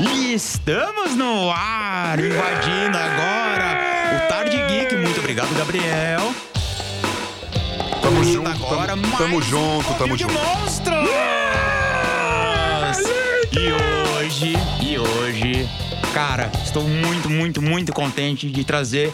E estamos no ar, invadindo agora o Tarde Geek. Muito obrigado, Gabriel. Tamo junto, agora tamo, mais tamo um junto, tamo Convívio de junto. monstros! E hoje, e hoje, cara, estou muito, muito, muito contente de trazer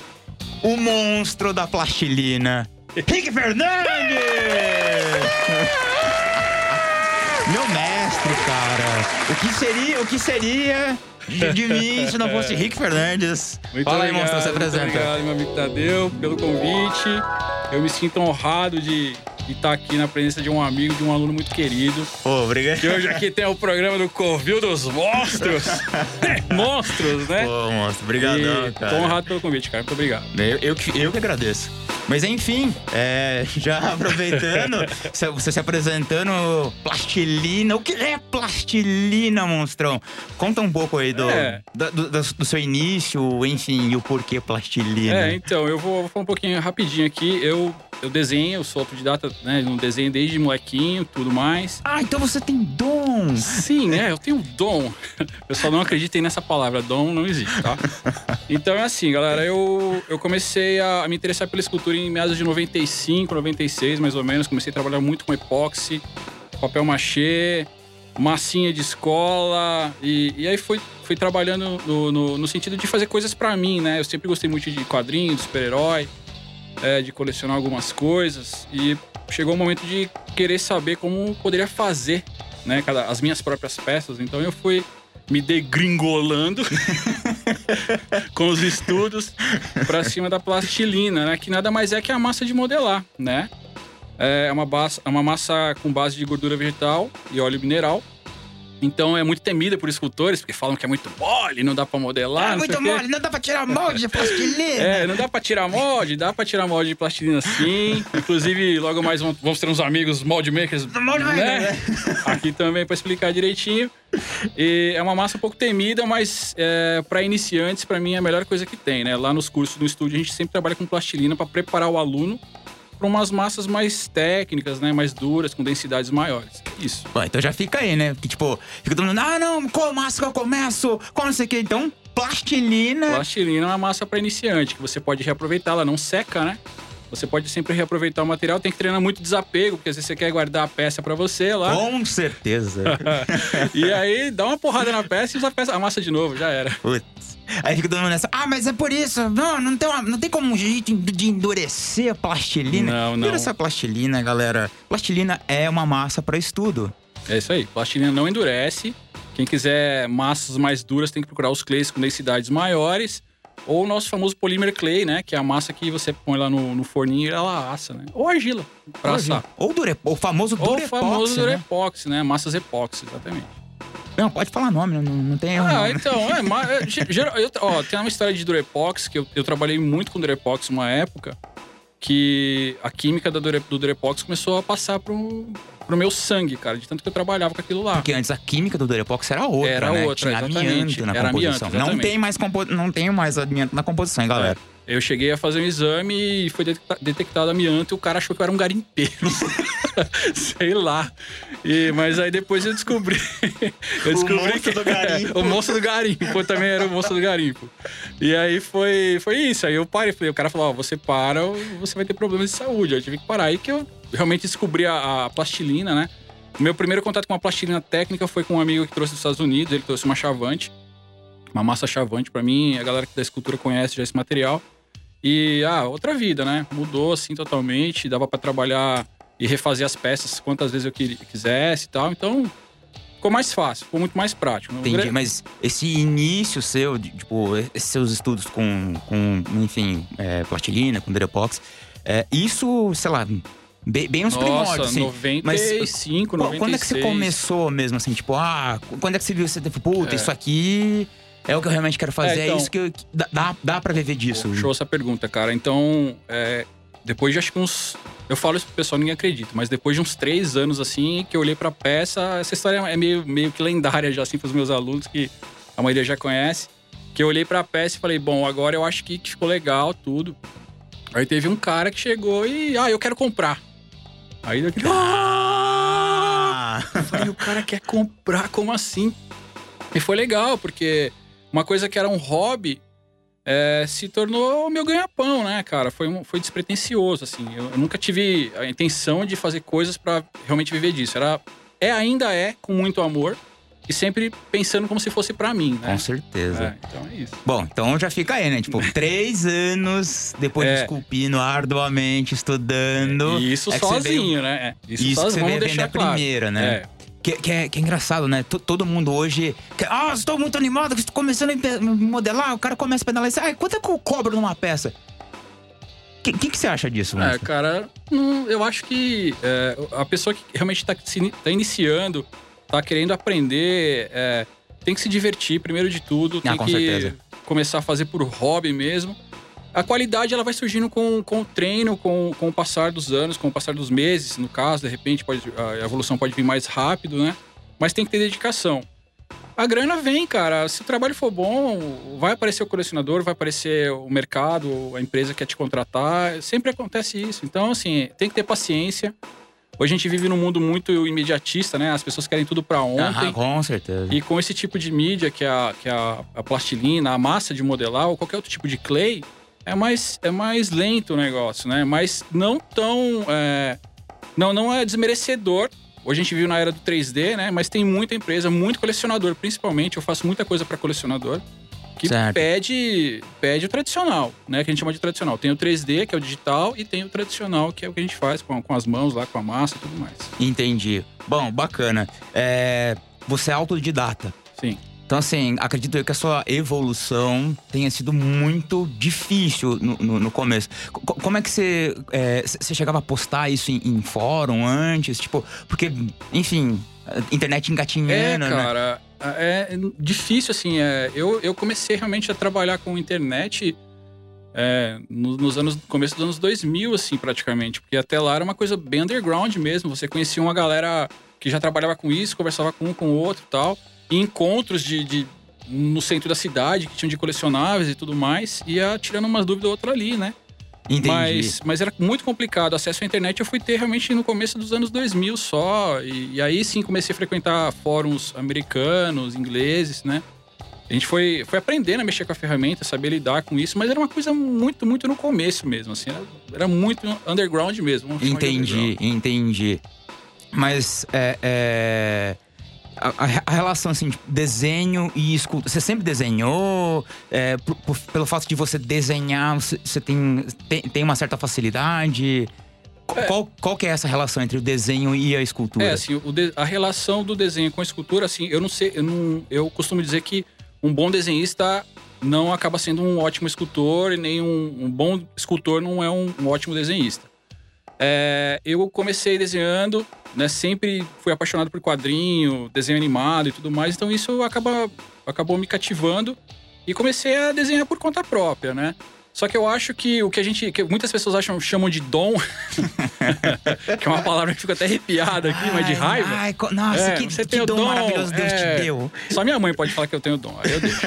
o monstro da plastilina, Rick Fernandes! Meu mestre, cara. O que seria, o que seria de, de mim se não fosse Rick Fernandes? Muito Fala aí, monstro, se apresenta. obrigado, meu amigo Tadeu, pelo convite. Eu me sinto honrado de estar aqui na presença de um amigo, de um aluno muito querido. Pô, obrigado. Que hoje aqui tem o programa do Covil dos Monstros. Monstros, né? Pô, monstro, obrigadão, E cara. Tô honrado pelo convite, cara. Muito obrigado. Eu, eu, que- eu que agradeço. Mas enfim, é, já aproveitando, você se apresentando, plastilina. O que é plastilina, monstrão? Conta um pouco aí do, É. da- do- do seu início, enfim, e o porquê plastilina. É, então, eu vou, vou falar um pouquinho rapidinho aqui. Eu, eu desenho, eu sou autodidata, né? Não desenho desde molequinho, tudo mais. Ah, então você tem dom. Sim, é, eu tenho dom. Eu só não acreditem nessa palavra, dom não existe, tá? Então é assim, galera, eu, eu comecei a, me interessar pela escultura em meados de 95, 96, mais ou menos. Comecei a trabalhar muito com epóxi, papel machê, massinha de escola. E, e aí fui, fui trabalhando no, no, no sentido de fazer coisas pra mim, né? Eu sempre gostei muito de quadrinhos, de super-herói, é, de colecionar algumas coisas. E chegou o momento de querer saber como poderia fazer né, cada, as minhas próprias peças. Então eu fui me degringolando com os estudos pra cima da plastilina, né, que nada mais é que a massa de modelar, né? É uma, base, é uma massa com base de gordura vegetal e óleo mineral. Então é muito temida por escultores, porque falam que é muito mole, não dá pra modelar. Sei muito mole, não dá pra tirar molde de plastilina. É, não dá pra tirar molde, dá pra tirar molde de plastilina sim. Inclusive, logo mais vamos ter uns amigos mold makers. Molde né? Aqui também pra explicar direitinho. E é uma massa um pouco temida, mas é, para iniciantes, pra mim, é a melhor coisa que tem, né? Lá nos cursos do estúdio, a gente sempre trabalha com plastilina pra preparar o aluno para umas massas mais técnicas, né? Mais duras, com densidades maiores. Isso. Bom, então já fica aí, né? Que tipo, fica todo mundo, ah, não, qual massa que eu começo? Qual não sei o que. Então, plastilina. Plastilina é uma massa para iniciante, que você pode reaproveitar, ela não seca, né? Você pode sempre reaproveitar o material, tem que treinar muito desapego, porque às vezes você quer guardar a peça para você lá. Com certeza. e aí dá uma porrada na peça e usa a, peça, a massa de novo, já era. Putz. Aí fica todo mundo nessa, ah, mas é por isso. Não, não tem, uma- não tem como um jeito de endurecer a plastilina. Não, não. Endurecer a plastilina, galera. Plastilina é uma massa para estudo. É isso aí. Plastilina não endurece. Quem quiser massas mais duras tem que procurar os clays com densidades maiores. Ou o nosso famoso polymer clay, né? Que é a massa que você põe lá no, no forninho e ela assa, né? Ou argila, pra assar. Ou dure, o famoso Ou o famoso né? durepoxi, né? Massas epóxi, exatamente. Não, pode falar nome, não, não tem erro. Ah, não. então, é, mas, é, ge- geral- eu, ó, tem uma história de Durepox, que eu, eu trabalhei muito com Durepox uma época, que a química da do Durepox começou a passar pro, pro meu sangue, cara, de tanto que eu trabalhava com aquilo lá. Porque antes a química do Durepox era outra, Era né? outra, Tinha exatamente. amianto na Era amianto, composição. não exatamente. tem mais compo... não tem mais amianto na composição, hein, galera. Eu cheguei a fazer um exame e foi detecta- detectado amianto e o cara achou que eu era um garimpeiro. Sei lá. E, mas aí depois eu descobri. Eu descobri monstro que do garimpo. o monstro do garimpo. Também era o monstro do garimpo. E aí foi, foi isso. Aí eu parei. falei- O cara falou: Ó, você para ou você vai ter problemas de saúde. Eu tive que parar. Aí que eu realmente descobri a, a plastilina, né? O meu primeiro contato com a plastilina técnica foi com um amigo que trouxe dos Estados Unidos. Ele trouxe uma chavante, uma massa chavante pra mim. A galera da escultura conhece já esse material. E, ah, outra vida, né? Mudou assim totalmente. Dava pra trabalhar e refazer as peças quantas vezes eu quisesse e tal. Então, ficou mais fácil, ficou muito mais prático. Entendi, mas esse início seu, de, tipo, esses seus estudos com, com enfim, é, plastilina, com Durepox, é, isso, sei lá, bem, bem uns primórdios, Nossa, assim. 95, Qual- 96. Quando é que você começou mesmo, assim, tipo, ah, quando é que você viu, você teve, puta, É. isso aqui é o que eu realmente quero fazer, É, é, então- isso que, eu, que dá- dá, dá pra viver disso. Show essa pergunta, cara. Então, é, depois de acho que uns. Eu falo isso pro pessoal, ninguém acredita, mas depois de uns três anos assim, que eu olhei pra peça, essa história é meio, meio que lendária já, assim, pros meus alunos, que a maioria já conhece. Que eu olhei pra peça e falei, bom, agora eu acho que, que ficou legal, tudo. Aí teve um cara que chegou e, ah, eu quero comprar. Aí eu Ah! falei, o cara quer comprar, como assim? E foi legal, porque uma coisa que era um hobby é, se tornou o meu ganha-pão, né, cara? Foi, um- foi despretensioso, assim. Eu, eu nunca tive a intenção de fazer coisas pra realmente viver disso. Era, é, ainda é, com muito amor. E sempre pensando como se fosse pra mim, né? Com certeza. É, então é isso. Bom, então já fica aí, né? Tipo, três anos depois de É. esculpindo arduamente, estudando. E isso é que você sozinho, né? É, Isso, Isso, que sozinho, você vamos veio vender deixar a claro. primeira, né? É. Que, que é, que é engraçado, né? T- todo mundo hoje. quer- ah, estou muito animado, estou começando a modelar. O cara começa a pedalar e diz, ah, quanto é que eu cobro numa peça? O que, que, que você acha disso, É, mano? cara, não- eu acho que é, a pessoa que realmente tá, se, tá iniciando, tá querendo aprender, é, tem que se divertir, primeiro de tudo. Tem Ah, que certeza. começar a fazer por hobby mesmo. A qualidade ela vai surgindo com, com o treino, com, com o passar dos anos, com o passar dos meses, no caso, de repente pode, a evolução pode vir mais rápido, né? Mas tem que ter dedicação. A grana vem, cara. Se o trabalho for bom, vai aparecer o colecionador, vai aparecer o mercado, a empresa quer te contratar. Sempre acontece isso. Então, assim, tem que ter paciência. Hoje a gente vive num mundo muito imediatista, né? As pessoas querem tudo pra ontem. Aham, com certeza. E com esse tipo de mídia, que é, a, que é a, a plastilina, a massa de modelar, ou qualquer outro tipo de clay, é mais, é mais lento o negócio, né? Mas não tão. é, não, não é desmerecedor. Hoje a gente viu na era do 3D, né? Mas tem muita empresa, muito colecionador, principalmente. Eu faço muita coisa para colecionador. Que Certo. pede, pede o tradicional, né? Que a gente chama de tradicional. Tem o 3D, que é o digital, e tem o tradicional, que é o que a gente faz com, com as mãos lá, com a massa e tudo mais. Entendi. Bom, bacana. É, você é autodidata. Sim. Então, assim, acredito eu que a sua evolução tenha sido muito difícil no, no- no começo. Co- como é que você. é, c- você chegava a postar isso em, em fórum antes? Tipo, porque, enfim, internet É, engatinhando, né? Cara, é difícil, assim. É, eu, eu comecei realmente a trabalhar com internet é, no- nos anos, começo dos anos 2000, assim, praticamente. Porque até lá era uma coisa bem underground mesmo. Você conhecia uma galera que já trabalhava com isso, conversava com um com o outro tal. E encontros de, de- no centro da cidade, que tinham de colecionáveis e tudo mais. Ia tirando umas dúvidas ou outra ali, né? Entendi. Mas, mas era muito complicado. Acesso à internet eu fui ter realmente no começo dos anos 2000 só. E, e aí sim comecei a frequentar fóruns americanos, ingleses, né? A gente foi, foi aprendendo a mexer com a ferramenta, saber lidar com isso, mas era uma coisa muito, muito no começo mesmo, assim. Era, era muito underground mesmo. Entendi, underground. entendi. Mas é, é, a, a- relação assim, de desenho e escultura. Você sempre desenhou? É, por- por- pelo fato de você desenhar, você, você tem, tem, tem uma certa facilidade? Qu- Qual, qual que é essa relação entre o desenho e a escultura? É, assim, de- a relação do desenho com a escultura, assim, eu não sei, eu, não, eu costumo dizer que um bom desenhista não acaba sendo um ótimo escultor e nem um, um bom escultor não é um, um ótimo desenhista. É, eu comecei desenhando, né, sempre fui apaixonado por quadrinho, desenho animado e tudo mais, então isso acaba, acabou me cativando e comecei a desenhar por conta própria, né? Só que eu acho que o que a gente. que muitas pessoas acham, chamam de dom, que é uma palavra que fica até arrepiada aqui, mas de Ai, raiva. Ai, nossa, É, que, você que tem dom, dom, maravilhoso Deus é. te deu. Só minha mãe pode falar que eu tenho dom, aí eu deixo.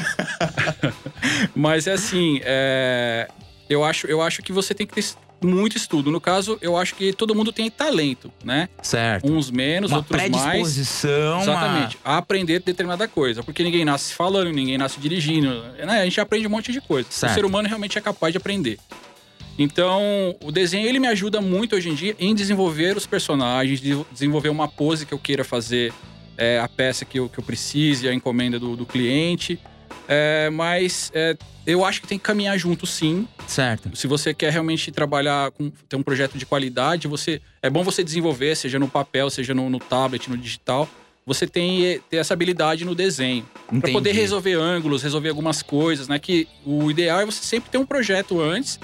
Mas é assim, é, eu, acho, eu acho que você tem que ter muito estudo. No caso, eu acho que todo mundo tem talento, né? Certo. Uns menos, uma outros mais. predisposição. Exatamente. A aprender determinada coisa. Porque ninguém nasce falando, ninguém nasce dirigindo. Né? A gente aprende um monte de coisa. Certo. O ser humano realmente é capaz de aprender. Então, o desenho ele me ajuda muito hoje em dia em desenvolver os personagens, de- desenvolver uma pose que eu queira fazer, é, a peça que eu, que eu precise, a encomenda do, do cliente. É, mas é, eu acho que tem que caminhar junto, sim. Certo. Se você quer realmente trabalhar com ter um projeto de qualidade, você é bom você desenvolver, seja no papel, seja no, no tablet, no digital. Você tem eh, ter essa habilidade no desenho para poder resolver ângulos, resolver algumas coisas, né? Que o ideal é você sempre ter um projeto antes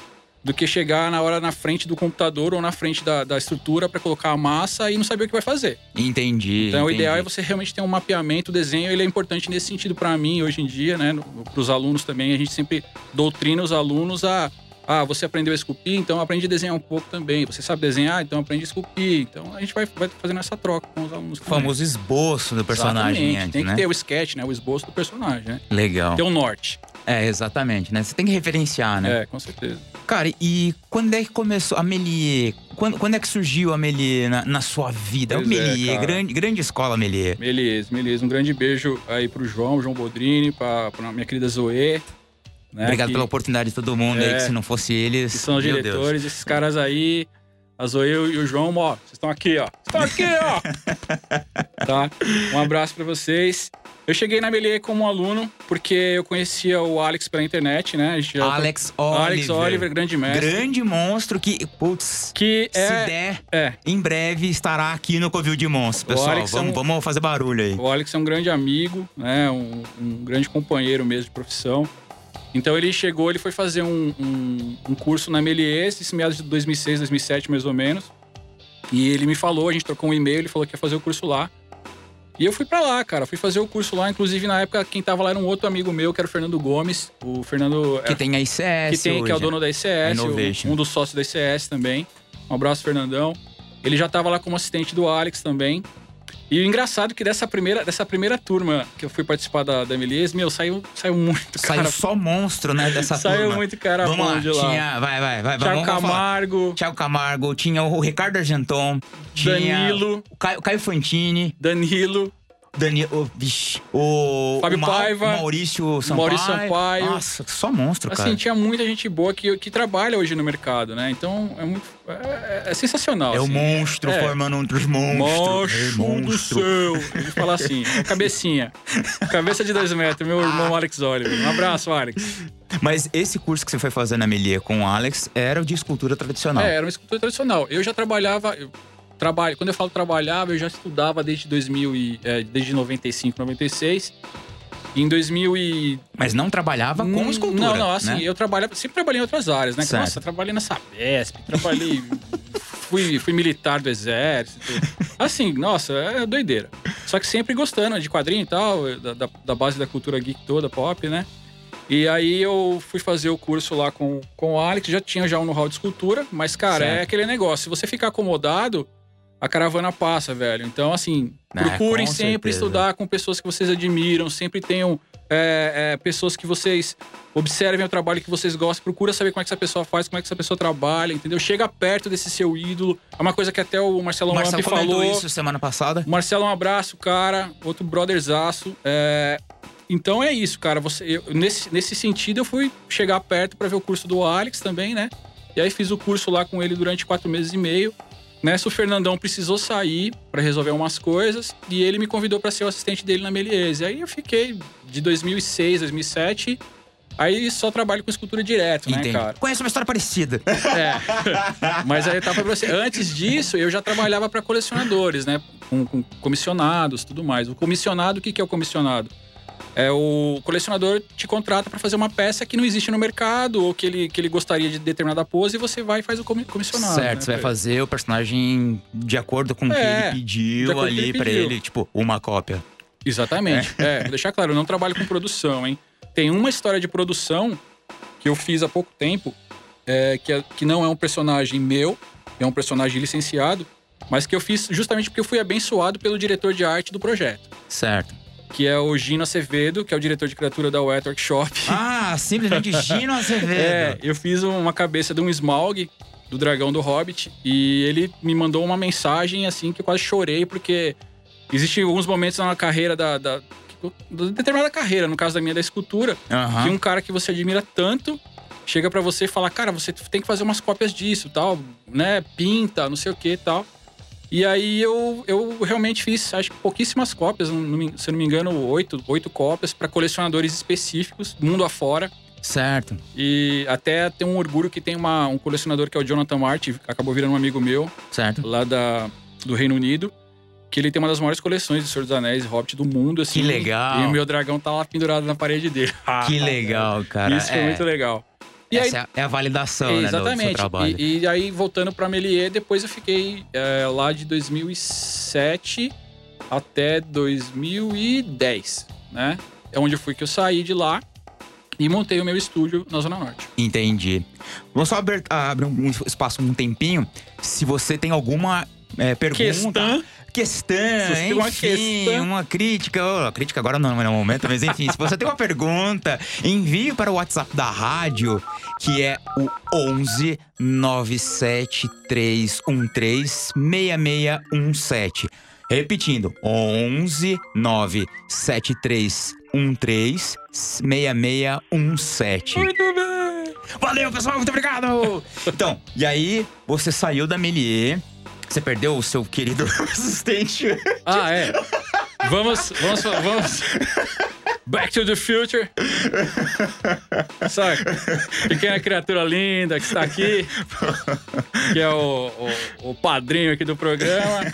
do que chegar na hora na frente do computador ou na frente da, da estrutura para colocar a massa e não saber o que vai fazer. Entendi. Então, o entendi. ideal é você realmente ter um mapeamento, o desenho, ele é importante nesse sentido para mim hoje em dia, né? Para os alunos também, a gente sempre doutrina os alunos a ah, você aprendeu a esculpir, então aprende a desenhar um pouco também. Você sabe desenhar, então aprende a esculpir. Então a gente vai, vai fazendo essa troca com os alunos. O famoso esboço do personagem Exatamente. antes, Tem que né? ter o sketch, né? O esboço do personagem, né? Legal. Ter o norte. É, exatamente, né? Você tem que referenciar, né? É, com certeza. Cara, e quando é que começou a Melier? Quando, quando é que surgiu a Melier na, na sua vida? Pois o é, Melier, cara. grande, grande escola Melier. Beleza, beleza. Um grande beijo aí pro João, João Bodrini, pra, pra minha querida Zoe. Né, Obrigado que, pela oportunidade de todo mundo aí, É. que se não fosse eles. que são os diretores, esses caras aí. A Zoe e o João, ó, vocês estão aqui, ó. Estão aqui, ó. tá? Um abraço pra vocês. Eu cheguei na Melier como aluno, porque eu conhecia o Alex pela internet, né? Alex Oliver. Alex Oliver, grande mestre. Grande monstro que, putz, Que se é. der, É, em breve estará aqui no Covil de Monstros. Pessoal, é vamos, um- vamos fazer barulho aí. O Alex é um grande amigo, né? Um, um grande companheiro mesmo de profissão. Então ele chegou, ele foi fazer um, um, curso na Melies, esse meados de 2006, 2007 mais ou menos. E ele me falou, a gente trocou um e-mail, ele falou que ia fazer o curso lá. E eu fui pra lá, cara. Fui fazer o curso lá. Inclusive, na época, quem tava lá era um outro amigo meu, que era o Fernando Gomes. O Fernando. Que é, tem a ICS que, tem, que é o hoje. dono da ICS, o- um dos sócios da ICS também. Um abraço, Fernandão. Ele já estava lá como assistente do Alex também. E o engraçado é que dessa primeira, dessa primeira turma que eu fui participar da, da Melies, meu, saiu, saiu muito Saiu cara. só monstro, né, dessa saiu turma. muito cara Vamos lá, de lá. tinha... Vai, vai, vai. Thiago vamos, vamos. Camargo, Thiago Camargo, tinha o Ricardo Argenton, tinha Danilo, o Caio, Caio Fantini, Danilo, Danilo, o, vixe, o, Fábio o Paiva, Maurício Sampaio. Maurício Sampaio. Nossa, só monstro, cara. Assim, tinha muita gente boa que, que trabalha hoje no mercado, né? Então é muito. É, é sensacional. é o assim. monstro É. formando outros monstros. É, Mocho do céu. Ele fala assim, é cabecinha. Cabeça de dois metros, meu irmão Alex Oliver. Um abraço, Alex. Mas esse curso que você foi fazer na Melier com o Alex era o de escultura tradicional. É, era uma escultura tradicional. Eu já trabalhava. Eu trabalho, quando eu falo trabalhava, eu já estudava desde 2000 e, é, desde 95, 96. Em 2000 e... Mas não trabalhava com Hum, escultura. Não, não, assim, né? eu trabalhava, sempre trabalhei em outras áreas, né? Certo. Nossa, trabalhei na Sabesp, trabalhei. fui, fui militar do exército. Assim, nossa, é doideira. Só que sempre gostando de quadrinho e tal, da, da, da base da cultura geek toda, pop, né? E aí eu fui fazer o curso lá com, com o Alex, já tinha já um know-how de escultura, mas, cara, Certo. é aquele negócio. Se você ficar acomodado, a caravana passa, velho. Então, assim, É, procurem sempre certeza. estudar com pessoas que vocês admiram, sempre tenham é, é, pessoas que vocês observem o trabalho que vocês gostam, procura saber como é que essa pessoa faz, como é que essa pessoa trabalha, entendeu? Chega perto desse seu ídolo. É uma coisa que até o Marcelo Marcelo falou. isso semana passada. Marcelo, um abraço, cara. Outro brotherzaço. É, Então é isso, cara. Você, eu- nesse, nesse sentido, eu fui chegar perto para ver o curso do Alex também, né? E aí fiz o curso lá com ele durante quatro meses e meio. Nessa, o Fernandão precisou sair para resolver umas coisas e ele me convidou para ser o assistente dele na Meliese. Aí eu fiquei de 2006, 2007. Aí só trabalho com escultura direto, né, Entendi. cara? Conhece uma história parecida. É. Mas aí tava pra você. Antes disso, eu já trabalhava para colecionadores, né? Com, com comissionados tudo mais. O comissionado, o que, que é o comissionado? É o colecionador te contrata para fazer uma peça que não existe no mercado ou que ele, que ele gostaria de determinada pose e você vai e faz o comi- comissionado. certo, né, você vai ele. fazer o personagem de acordo com o que É, ele de pediu que ali ele pra pediu. ele, tipo, uma cópia. Exatamente. É. vou deixar claro, eu não trabalho com produção, hein? Tem uma história de produção que eu fiz há pouco tempo, é, que, é- que não é um personagem meu, é um personagem licenciado, mas que eu fiz justamente porque eu fui abençoado pelo diretor de arte do projeto, Certo. Que é o Gino Acevedo, que é o diretor de criatura da Wet Workshop. Ah, simplesmente Gino Azevedo. É, eu fiz uma cabeça de um Smaug, do dragão do Hobbit, e ele me mandou uma mensagem assim que eu quase chorei, porque existem alguns momentos na carreira da, da, da determinada carreira, no caso da minha da escultura, Aham. que um cara que você admira tanto chega pra você e fala, cara, você tem que fazer umas cópias disso, tal, né? Pinta, não sei o que, tal. E aí eu, eu realmente fiz, acho que pouquíssimas cópias, não se eu não me engano, oito, oito cópias para colecionadores específicos, mundo afora. Certo. E até tem um orgulho que tem uma, um colecionador que é o Jonathan Martin, que acabou virando um amigo meu, Certo. lá da, do Reino Unido. Que ele tem uma das maiores coleções de Senhor dos Anéis e Hobbit do mundo, assim. Que legal. E o meu dragão tá lá pendurado na parede dele. Que legal, cara. Isso foi é, muito legal. E aí, Essa é a- é a validação, né, do- do seu exatamente. trabalho. E, e aí, voltando pra Melier, depois eu fiquei é, lá de 2007 até 2010, né? É onde foi que eu saí de lá e montei o meu estúdio na Zona Norte. Entendi. Vamos só abrir, abrir um espaço um tempinho. Se você tem alguma é, pergunta, Questão. Questão, tem uma enfim, questão. uma crítica, oh, a crítica agora não é o momento, mas enfim, se você tem uma pergunta, envie para o WhatsApp da rádio, que é o 11 97313 6617. Repetindo, 11 97313 6617. Muito bem. Valeu, pessoal, muito obrigado! Então, e aí você saiu da Melier, você perdeu o seu querido assistente. Ah, é. Vamos, vamos, vamos. Back to the Future. Saca? Pequena criatura linda que está aqui. Que é o, o, o padrinho aqui do programa.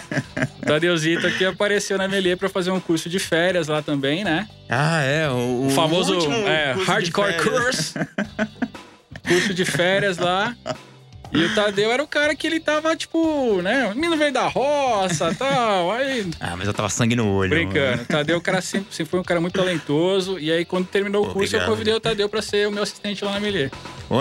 O Tadeuzito aqui apareceu na Melier para fazer um curso de férias lá também, né? Ah, é, o, O famoso é, Hardcore. Course. curso de férias lá. E o Tadeu era o cara que ele tava, tipo, né? O menino veio da roça e tal. Aí Ah, mas eu tava sangue no olho. Brincando. O Tadeu, o cara sempre, sempre foi um cara muito talentoso. E aí, quando terminou o curso, eu obrigado. convidei o Tadeu pra ser o meu assistente lá na Melier.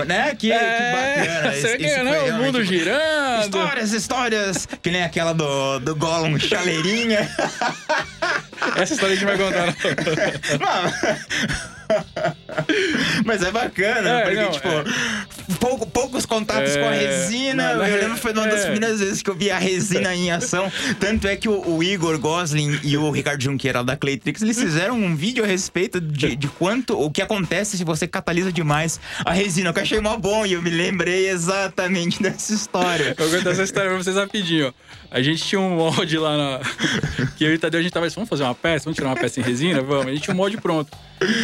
Né? Que, que bacana. Você né? foi O mundo girando. Histórias, histórias. Que nem aquela do, do Gollum chaleirinha. Essa história a gente vai contar. Mas é bacana, É, porque, não, tipo, é. pouco- poucos contatos É, com a resina. não, eu lembro que foi uma das é. primeiras vezes que eu vi a resina em ação. Tanto é que o, o Igor Goslin e o Ricardo Junqueira da Claytrix, eles fizeram um vídeo a respeito de, de quanto, o que acontece se você catalisa demais a resina, eu achei mó bom e eu me lembrei exatamente dessa história. Eu vou contar essa história pra vocês rapidinho. A gente tinha um molde lá na. Que eu e o Tadeu, a gente tava assim, vamos fazer uma peça? Vamos tirar uma peça em resina? Vamos. A gente tinha um molde pronto.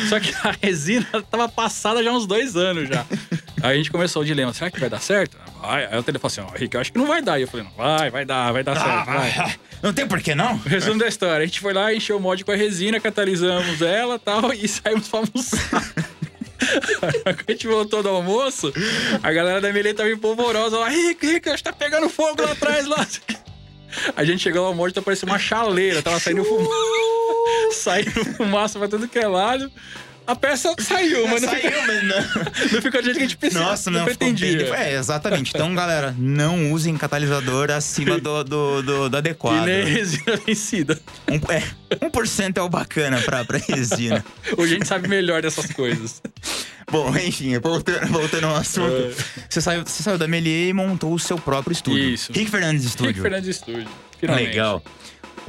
Só que a resina tava passada já há uns dois anos já. Aí a gente começou o dilema: será que vai dar certo? Vai. Aí o Tadeu falou assim: ó, Rick, eu acho que não vai dar. E eu falei: não, vai, vai dar, vai dar certo. Vai. Ah, não tem por que não? Resumo da história: a gente foi lá, encheu o molde com a resina, catalisamos ela e tal, e saímos pra almoçar. Quando a gente voltou do almoço, a galera da Melê tava empolvorosa lá. Rick, Rick, acho que tá pegando fogo lá atrás. Lá. A gente chegou ao molde, tá parecendo uma chaleira. Tava saindo fumaça. saindo fumaça pra tudo que é lado. A peça saiu, mas não, Saiu, ficou, mas não. não ficou do jeito que a gente pensava. Nossa, não, pretendia. bem- É, exatamente. Então, galera, não usem catalisador acima do, do, do, do E adequado. nem resina vencida. Um, é, 1% é o bacana pra, pra resina. Hoje a gente sabe melhor dessas coisas. Bom, enfim, voltando, voltando ao assunto. É. Você, saiu, você saiu da Melier e montou o seu próprio estúdio. Isso. Rick Fernandes Estúdio. Rick Fernandes Estúdio. Finalmente. Legal.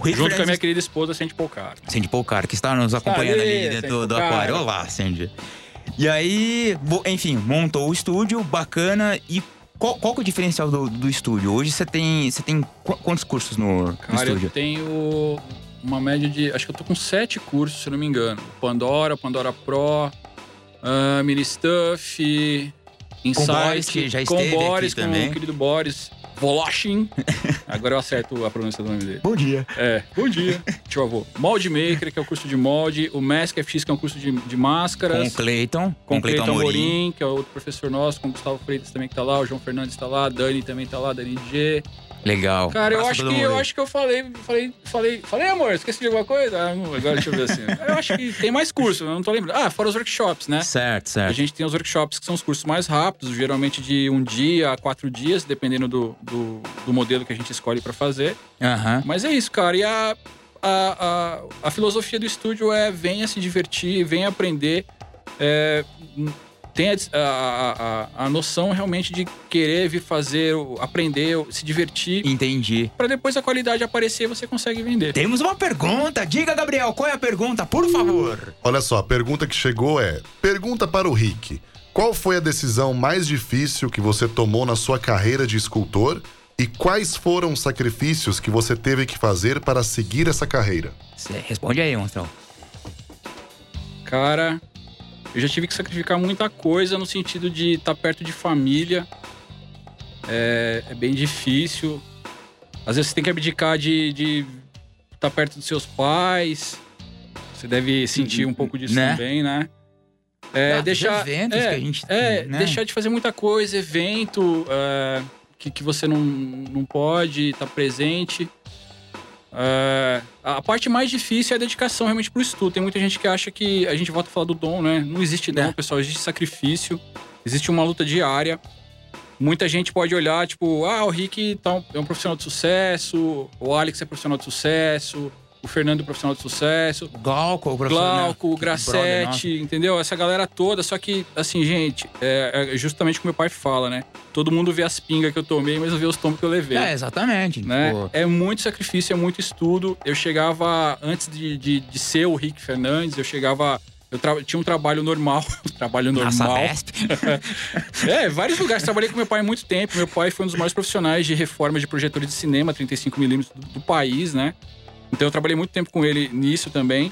Rick Junto com a minha querida esposa, Sandy Polcar. Sandy Polcar, que está nos acompanhando aí, ali dentro Sandy do, Polcar. aquário. Olá, Sandy. E aí, enfim, montou o estúdio, bacana. E qual, qual que é o diferencial do, do estúdio? Hoje você tem, você tem qu- quantos cursos no, no Cara, eu estúdio? tenho uma média de. Acho que eu tô com sete cursos, se eu não me engano. Pandora, Pandora Pro, uh, Mini Stuff, Insight. Boris, que já com esteve Boris, aqui com também. o querido Boris. Voloshin. Agora eu acerto a pronúncia do nome dele. Bom dia. É, bom dia. Tio avô. Mold Maker, que é o curso de molde. O Mask FX, que é um curso de, de Com máscaras. o Cleiton. Com o Cleiton Amorim. Que é outro professor nosso, com o Gustavo Freitas também que tá lá, o João Fernandes tá lá, Dani também tá lá, Dani G. Legal. Cara, eu acho que eu acho que eu falei, falei, falei, falei, amor, esqueci de alguma coisa? Ah, agora deixa eu ver assim. Eu acho que tem mais cursos, eu não tô lembrando. Ah, fora os workshops, né? Certo, A certo. gente tem os workshops que são os cursos mais rápidos, geralmente de um dia a quatro dias, dependendo do, do, do modelo que a gente escolhe pra fazer. Aham. Mas é isso, cara. E a, a, a, a filosofia do estúdio é venha se divertir, venha aprender. É, tenha a, a, a, a noção realmente de querer vir fazer, aprender, se divertir, Entendi. Pra depois a qualidade aparecer e você consegue vender. Temos uma pergunta. Diga, Gabriel, qual é a pergunta, por favor? Olha só, a pergunta que chegou é: pergunta para o Rick. Qual foi a decisão mais difícil que você tomou na sua carreira de escultor e quais foram os sacrifícios que você teve que fazer para seguir essa carreira? Responde aí, Monstrão. Cara, eu já tive que sacrificar muita coisa no sentido de estar perto de família. É, é bem difícil. Às vezes você tem que abdicar de estar perto dos seus pais. Você deve sentir um pouco disso Né? também, né? É, Ah, deixar, eventos é, que a gente é, né? deixar de fazer muita coisa, evento é, que, que você não, não pode estar presente. É, a parte mais difícil é a dedicação realmente pro estudo. Tem muita gente que acha que a gente volta a falar do dom, né? Não existe dom, É. pessoal, existe sacrifício, existe uma luta diária. muita gente pode olhar, tipo, ah, o Rick tá um- é um profissional de sucesso, o Alex é profissional de sucesso, o Fernando profissional de sucesso, Glauco, o professor. né? Glauco, o Brother Grassetti, entendeu? Essa galera toda. Só que, assim, gente, é, é justamente o que meu pai fala, né? Todo mundo vê as pingas que eu tomei, mas não vê os tombos que eu levei. É, exatamente. né? Tipo, É muito sacrifício, é muito estudo. Eu chegava, antes de, de, de ser o Rick Fernandes, eu chegava. Eu tinha um trabalho normal. trabalho normal. É, vários lugares. Trabalhei com meu pai há muito tempo. Meu pai foi um dos maiores profissionais de reforma de projetor de cinema, 35mm do, do país, né? Então eu trabalhei muito tempo com ele nisso também.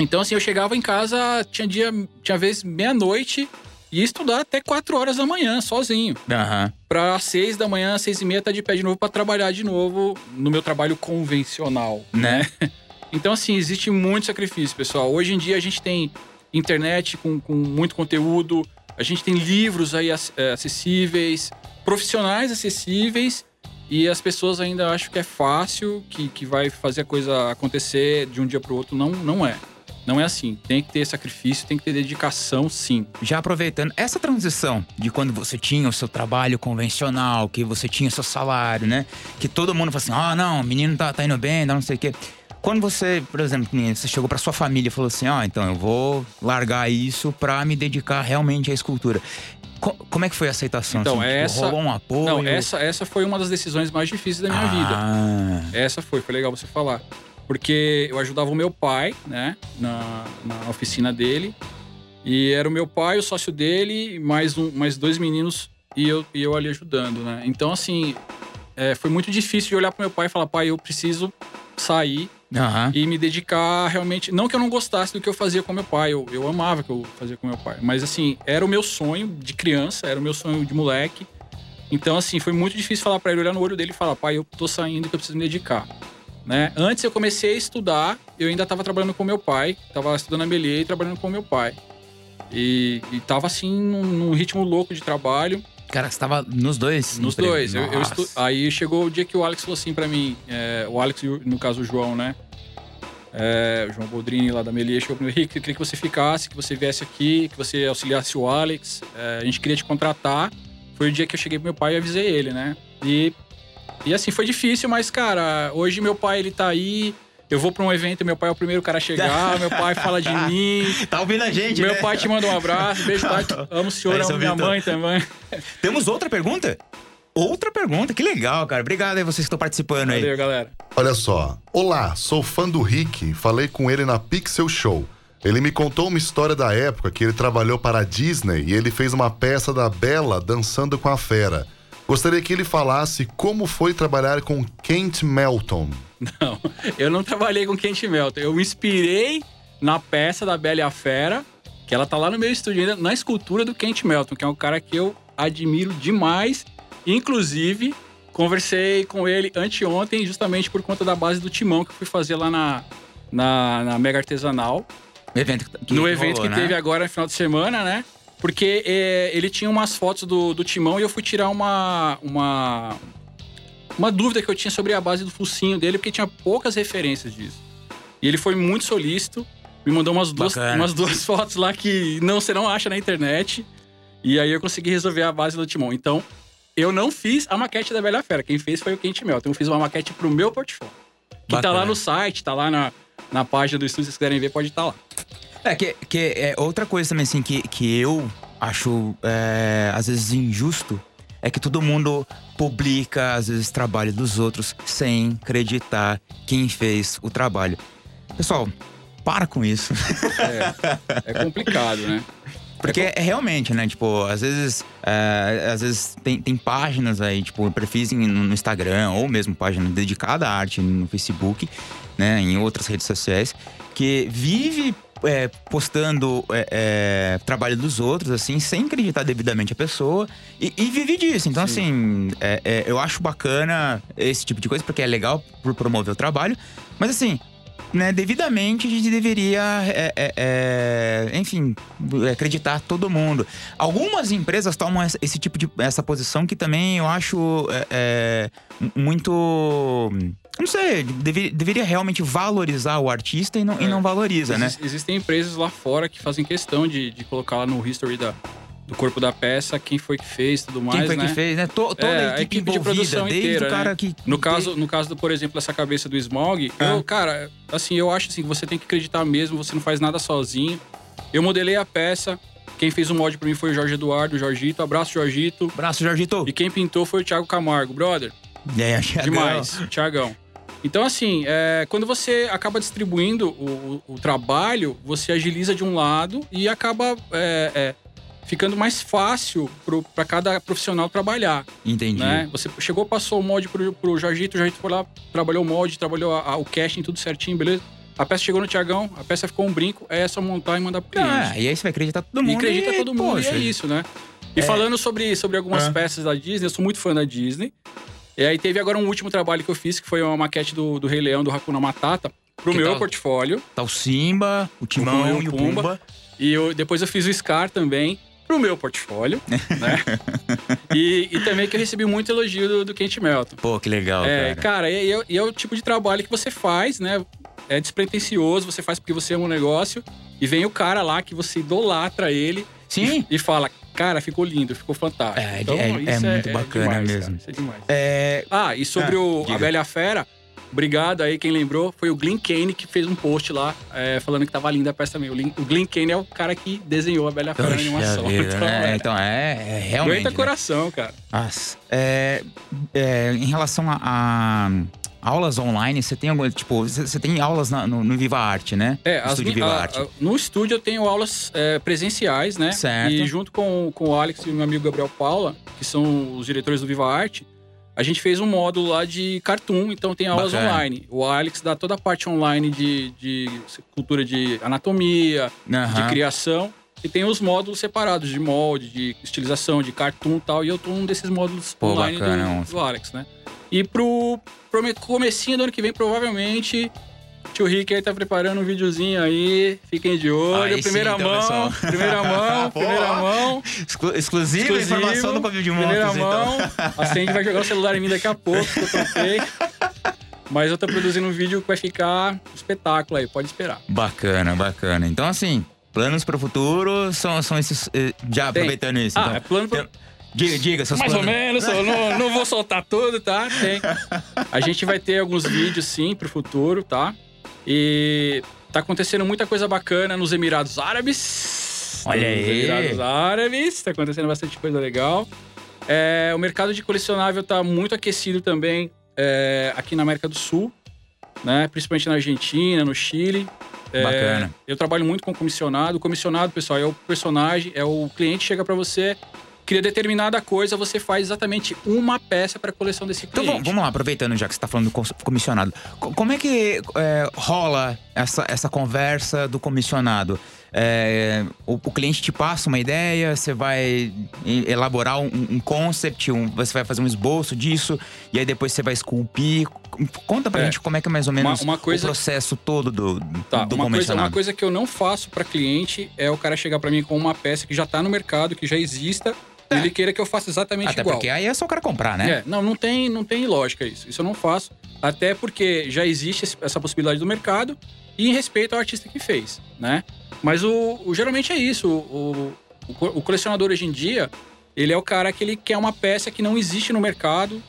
Então, assim, eu chegava em casa, tinha dia, tinha vez meia-noite, e ia estudar até 4 horas da manhã, sozinho. Aham. Pra 6 da manhã, 6 e meia, tá de pé de novo pra trabalhar de novo no meu trabalho convencional. Né? Então, assim, existe muito sacrifício, pessoal. Hoje em dia a gente tem internet com, com muito conteúdo, a gente tem livros aí eh, acessíveis, profissionais acessíveis, e as pessoas ainda acham que é fácil, que, que vai fazer a coisa acontecer de um dia pro outro. Não, não é. Não é assim. Tem que ter sacrifício, tem que ter dedicação, sim. Já aproveitando, essa transição de quando você tinha o seu trabalho convencional, que você tinha o seu salário, né? Que todo mundo fala assim: ah, não, o menino tá, tá indo bem, não sei o quê. Quando você, por exemplo, você chegou pra sua família e falou assim: ah, então eu vou largar isso pra me dedicar realmente à escultura. Co- como é que foi a aceitação? Então, assim, tipo, essa- rolou um apoio? Não, essa, essa foi uma das decisões mais difíceis da minha vida. ah, Essa foi, foi legal você falar. Porque eu ajudava o meu pai, né, na, na oficina dele. E era o meu pai, o sócio dele, mais, um, mais dois meninos e eu, e eu ali ajudando, né? Então, assim, é, foi muito difícil de olhar pro meu pai e falar, pai, eu preciso sair Aham. e me dedicar realmente. Não que eu não gostasse do que eu fazia com meu pai, eu, eu amava o que eu fazia com meu pai. Mas assim, era o meu sonho de criança, era o meu sonho de moleque. Então, assim, foi muito difícil falar pra ele, olhar no olho dele e falar, pai, eu tô saindo que eu preciso me dedicar. Né? Antes eu comecei a estudar, eu ainda tava trabalhando com meu pai, tava estudando MBA e trabalhando com meu pai. E, e tava assim, num, num ritmo louco de trabalho. Cara, você tava nos dois? Nos empregos. dois. Eu, eu estu- Aí chegou o dia que o Alex falou assim pra mim, é, o Alex, e no caso o João, né? É, o João Boldrini lá da Melia chegou pra mim, Rick, eu queria que você ficasse, que você viesse aqui, que você auxiliasse o Alex. É, a gente queria te contratar. Foi o dia que eu cheguei pro meu pai e avisei ele, né? E, e assim, foi difícil, mas, cara, hoje meu pai, ele tá aí. Eu vou pra um evento, meu pai é o primeiro cara a chegar, meu pai fala de mim. Tá ouvindo a gente, Meu né? pai te manda um abraço, beijo, pai. Amo o senhor, Aí, amo minha mãe também. Temos outra pergunta? Outra pergunta, que legal, cara. Obrigado aí vocês que estão participando aí. Valeu, galera. Olha só. Olá, sou fã do Rick. Falei com ele na Pixel Show. Ele me contou uma história da época que ele trabalhou para a Disney e ele fez uma peça da Bela dançando com a fera. Gostaria que ele falasse como foi trabalhar com Kent Melton. Não, eu não trabalhei com Kent Melton. Eu me inspirei na peça da Bela e a Fera, que ela tá lá no meu estúdio ainda, na escultura do Kent Melton, que é um cara que eu admiro demais. Inclusive, conversei com ele anteontem, justamente por conta da base do timão que eu fui fazer lá na, na, na Mega Artesanal. No evento que, que no evento rolou, que né? teve agora no final de semana, né? Porque é, ele tinha umas fotos do, do timão e eu fui tirar uma, uma, uma dúvida que eu tinha sobre a base do focinho dele, porque tinha poucas referências disso. E ele foi muito solícito, me mandou umas duas, Bacana. umas duas fotos lá que não, você não acha na internet. E aí eu consegui resolver a base do timão. Então, eu não fiz a maquete da Bela Fera. Quem fez foi o Kent Melton. Eu fiz uma maquete pro meu portfólio. Que tá Bacana. lá no site, tá lá na, na página do estúdio, se vocês quiserem ver, pode estar lá. É, que, que é outra coisa também, assim, que, que eu acho, é, às vezes, injusto, é que todo mundo publica, às vezes, trabalho dos outros sem acreditar quem fez o trabalho. Pessoal, para com isso. É, é complicado, né? Porque é realmente, né? Tipo, às vezes. é, às vezes tem, tem páginas aí, tipo, perfis no Instagram, ou mesmo página dedicada à arte no Facebook, né? Em outras redes sociais, que vive é, postando é, é, trabalho dos outros, assim, sem acreditar devidamente a pessoa, e, e vive disso. Então, assim, é, é, eu acho bacana esse tipo de coisa, porque é legal por promover o trabalho, mas assim né, devidamente a gente deveria, é, é, é, enfim, acreditar todo mundo. Algumas empresas tomam essa- esse tipo de essa posição que também eu acho é, muito, não sei, deve- deveria realmente valorizar o artista e não, e É. não valoriza, né? Exis- Existem empresas lá fora que fazem questão de, de colocar lá no history da, do corpo da peça, quem foi que fez, tudo mais, Quem foi né? que fez, né? To- toda É, a equipe, a equipe de produção desde inteira, o cara né? que... No caso, no caso do, por exemplo, essa cabeça do Smog, Ah. eu, cara, assim, eu acho assim, que você tem que acreditar mesmo, você não faz nada sozinho. Eu modelei a peça, quem fez o molde pra mim foi o Jorge Eduardo, o Jorgito, abraço Jorgito. Braço, Jorgito. E quem pintou foi o Thiago Camargo, brother. É, Thiagão. Demais, Thiagão. Então, assim, é, quando você acaba distribuindo o, o- o trabalho, você agiliza de um lado e acaba é, é, ficando mais fácil para cada profissional trabalhar. Entendi. Né? Você chegou, passou o molde pro, pro Jorgito, o Jorgito foi lá, trabalhou o molde, trabalhou a- a- o casting, tudo certinho, beleza? A peça chegou no Tiagão, a peça ficou um brinco, é só montar e mandar pro cliente. Ah, e aí você vai acreditar todo e mundo. acredita todo mundo, poxa, e é isso, né? E falando sobre, sobre algumas Ah. peças da Disney, eu sou muito fã da Disney. E aí teve agora um último trabalho que eu fiz, que foi uma maquete do, do Rei Leão, do Hakuna Matata, pro Que meu tal? portfólio. Tá o Simba, o Timão O e o Pumba. Pumba. E eu- depois eu fiz o Scar também, pro meu portfólio, né? E, e também que eu recebi muito elogio do, do Kent Melton. Pô, que legal, É, cara. cara, e é, e é o tipo de trabalho que você faz, né? É despretensioso, você faz porque você ama um negócio. E vem o cara lá que você idolatra ele. Sim. E, e fala, cara, ficou lindo, ficou fantástico. É, Então, é- é isso muito bacana demais, mesmo. cara, isso é demais. É, Ah, e sobre Ah, o, diga. a Bela Fera, obrigado aí, quem lembrou, foi o Glenn Kane que fez um post lá, é, falando que tava linda a peça também. O, Glenn Kane é o cara que desenhou a Bela Fera Poxa animação. vida, então, né? é, Então é, é realmente. aguenta né? coração, cara. Nossa. É, é, em relação a, a aulas online, você tem algum. Tipo, você tem aulas na- no, no Viva Arte, né? É, No Estúdio Viva a- Arte. a- no estúdio eu tenho aulas é, presenciais, né? Certo. E junto com, com o Alex e o meu amigo Gabriel Paula, que são os diretores do Viva Arte, a gente fez um módulo lá de cartoon, então tem aulas Bacana. online. O Alex dá toda a parte online de, de cultura de anatomia, de Aham. criação. E tem os módulos separados de molde, de estilização, de cartoon e tal. E eu tô num desses módulos Pô, online bacana, do, do Alex, né? E pro, pro me- comecinho do ano que vem, provavelmente, tio Rick aí tá preparando um videozinho aí. Fiquem de olho. Aí sim, primeira então, mão, pessoal. primeira mão, primeira mão. Exclu- exclusiva Exclusivo, informação do Pavio de Primeira Motos, mão. então. A Sandy vai jogar o celular em mim daqui a pouco, que eu troquei. Mas eu tô produzindo um vídeo que vai ficar um espetáculo aí, pode esperar. Bacana, bacana. Então, assim, planos para o futuro são, são esses. eh, Já Tem. aproveitando isso. Ah, então. é plano pra... Diga, diga seus Mais ou planos. menos, eu não, não vou soltar tudo, tá? Tem. A gente vai ter alguns vídeos, sim, pro futuro, tá? E tá acontecendo muita coisa bacana nos Emirados Árabes. Olha Nos aí. Emirados Árabes, tá acontecendo bastante coisa legal. É, o mercado de colecionável tá muito aquecido também é, aqui na América do Sul, né? Principalmente na Argentina, no Chile. É, Bacana. Eu trabalho muito com comissionado. O comissionado, pessoal, é o personagem, é o cliente chega pra você, cria determinada coisa, você faz exatamente uma peça pra coleção desse Então cliente. vamos, vamos lá, aproveitando já que você está falando do comissionado. Co- Como é que é, rola essa, essa conversa do comissionado? É, o, o cliente te passa uma ideia, você vai elaborar um, um concept, um- você vai fazer um esboço disso, e aí depois você vai esculpir. Conta pra É. gente como é que é mais ou menos uma coisa- o processo todo do, Tá, do uma coisa, uma coisa que eu não faço pra cliente é o cara chegar pra mim com uma peça que já tá no mercado, que já exista, e ele queira que eu faça exatamente Até igual. porque aí é só o cara comprar, né? É, não, não tem, não tem lógica isso. Isso eu não faço. Até porque já existe essa possibilidade do mercado e em respeito ao artista que fez, né? Mas o, o- geralmente é isso. O, o, o colecionador hoje em dia, ele é o cara que ele quer uma peça que não existe no mercado,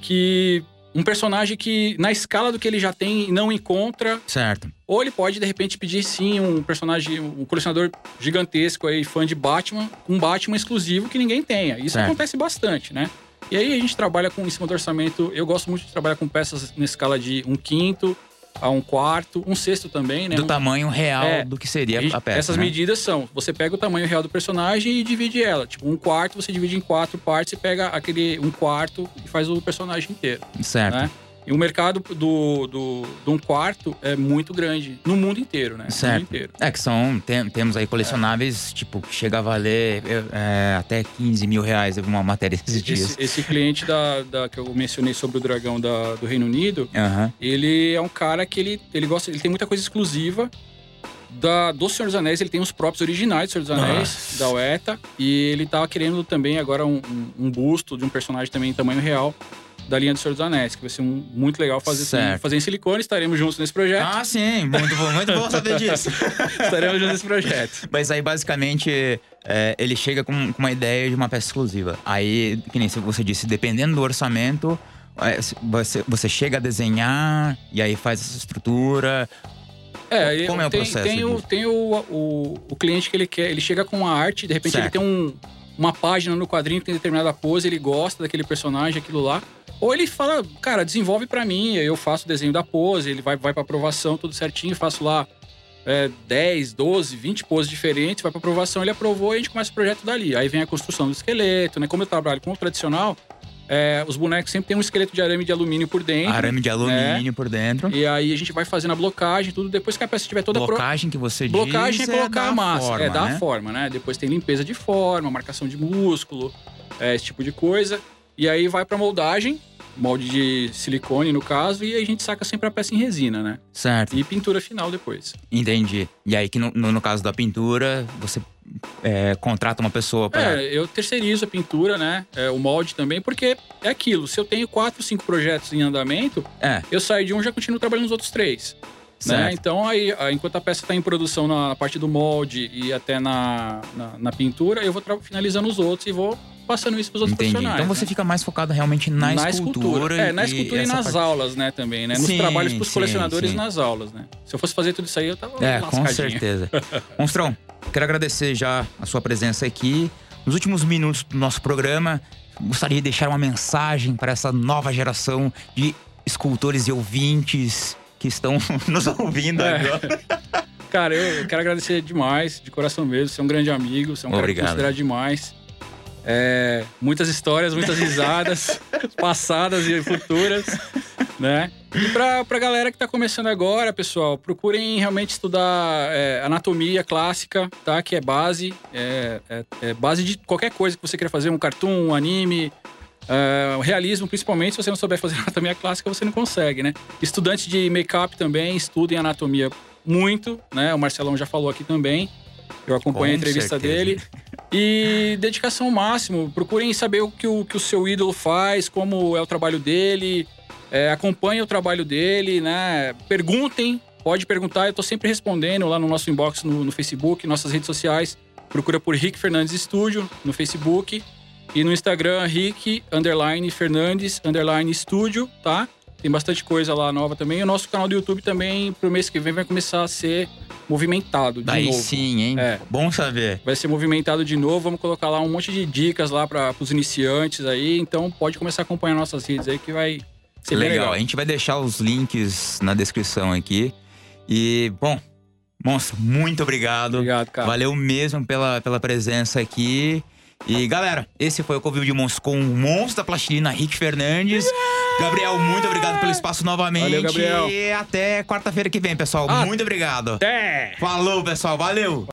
que um personagem que na escala do que ele já tem não encontra, Certo. ou ele pode, de repente, pedir sim um personagem, um colecionador gigantesco aí, fã de Batman, um Batman exclusivo que ninguém tenha. Isso Certo. acontece bastante, né? E aí a gente trabalha com em cima do orçamento. Eu gosto muito de trabalhar com peças na escala de um quinto a um quarto, um sexto também, né? Do Um- tamanho real É. do que seria a peça. essas né? medidas são: você pega o tamanho real do personagem e divide ela. Tipo, um quarto você divide em quatro partes e pega aquele um quarto e faz o personagem inteiro, Certo. né? E o mercado do, do, do um quarto é muito grande no mundo inteiro, né? Certo. mundo inteiro. É que são, tem- temos aí colecionáveis, tipo, que chega a valer é, até 15 mil reais. Eu vi uma matéria esses dias. Esse, esse cliente da, da- que eu mencionei sobre o dragão da- do Reino Unido, ele é um cara que ele, ele gosta, ele tem muita coisa exclusiva da, do Senhor dos Anéis. Ele tem os próprios originais do Senhor dos Anéis, Nossa. da Ueta. E ele tava querendo também agora um, um- um busto de um personagem também em tamanho real da linha do Senhor dos Anéis, que vai ser um, muito legal fazer, Certo. fazer em silicone. Estaremos juntos nesse projeto. Ah, sim, muito bom, muito bom saber disso. Estaremos juntos nesse projeto. Mas aí, basicamente, é, ele chega com, com uma ideia de uma peça exclusiva. Aí, que nem você disse, dependendo do orçamento, é, você, você chega a desenhar e aí faz essa estrutura. É, Como é o tem, processo Tem, o, tem o, o, o cliente que ele quer, ele chega com uma arte, de repente ele Certo. tem um, uma página no quadrinho que tem determinada pose, ele gosta daquele personagem, aquilo lá. Ou ele fala, cara, desenvolve pra mim, eu faço o desenho da pose, ele vai, vai pra aprovação, tudo certinho, faço lá é, 10, 12, 20 poses diferentes, vai pra aprovação, ele aprovou e a gente começa o projeto dali. Aí vem a construção do esqueleto, né? Como eu trabalho com o tradicional, é, os bonecos sempre tem um esqueleto de arame de alumínio por dentro. Arame de alumínio por dentro. E aí a gente vai fazendo a blocagem, tudo. Depois que a peça estiver toda pro- Blocagem que você Blocagem diz é colocar dar a massa, forma, é dar né? a forma, né? Depois tem limpeza de forma, marcação de músculo, é, esse tipo de coisa. E aí vai pra moldagem, molde de silicone no caso, e a gente saca sempre a peça em resina, né? Certo, E pintura final depois. entendi. E aí, que no, no, caso da pintura, você é, contrata uma pessoa para. É, eu terceirizo a pintura, né? É, o molde também, porque é aquilo. Se eu tenho quatro, cinco projetos em andamento, É, eu saio de um e já continuo trabalhando nos outros três. Né? certo. Então, aí, enquanto a peça está em produção na parte do molde e até na, na, na pintura, eu vou finalizando os outros e vou passando isso para os outros Entendi. profissionais. Então você né? fica mais focado realmente na, escultura. É, na escultura e, essa nas parte- aulas, né, também, né? Nos Sim, trabalhos para os colecionadores sim. e nas aulas, né? Se eu fosse fazer tudo isso aí, eu tava É, com certeza. Monstrão, quero agradecer já a sua presença aqui. Nos últimos minutos do nosso programa, gostaria de deixar uma mensagem para essa nova geração de escultores e ouvintes que estão nos ouvindo É. agora. Cara, eu, quero agradecer demais, de coração mesmo. Você é um grande amigo, você é um cara Obrigado. que considera demais. É, muitas histórias, muitas risadas, passadas e futuras, né? E pra, pra galera que tá começando agora, pessoal, procurem realmente estudar é, anatomia clássica, tá? Que é base, é, é- é base de qualquer coisa que você queira fazer, um cartoon, um anime, é, realismo, principalmente, se você não souber fazer anatomia clássica, você não consegue, né? Estudantes de make-up também, estudem anatomia muito, né? O Marcelão já falou aqui também. Eu acompanho a entrevista certeza. dele. E dedicação máximo. Procurem saber o que o, que o seu ídolo faz, como é o trabalho dele. É, acompanhem o trabalho dele, né? Perguntem, pode perguntar. Eu tô sempre respondendo lá no nosso inbox no, no Facebook, nossas redes sociais. Procura por Rick Fernandes Studio no Facebook. E no Instagram, Rick, underline, Fernandes, underline, Studio, tá? Tem bastante coisa lá nova também. E o nosso canal do YouTube também, pro mês que vem, vai começar a ser movimentado de Daí novo. sim, hein? É. Bom saber. Vai ser movimentado de novo. Vamos colocar lá um monte de dicas lá para os iniciantes aí. Então pode começar a acompanhar nossas redes aí que vai ser Legal. legal. A gente vai deixar os links na descrição aqui. E, bom, monstro, muito obrigado. Obrigado, cara. Valeu mesmo pela, pela presença aqui. E galera, esse foi o Convívio de Monstros com o monstro da plastilina, Rick Fernandes. Gabriel, muito obrigado pelo espaço novamente. Valeu, Gabriel. E até quarta-feira que vem, pessoal. Ah. Muito obrigado. Até! Falou, pessoal. Valeu.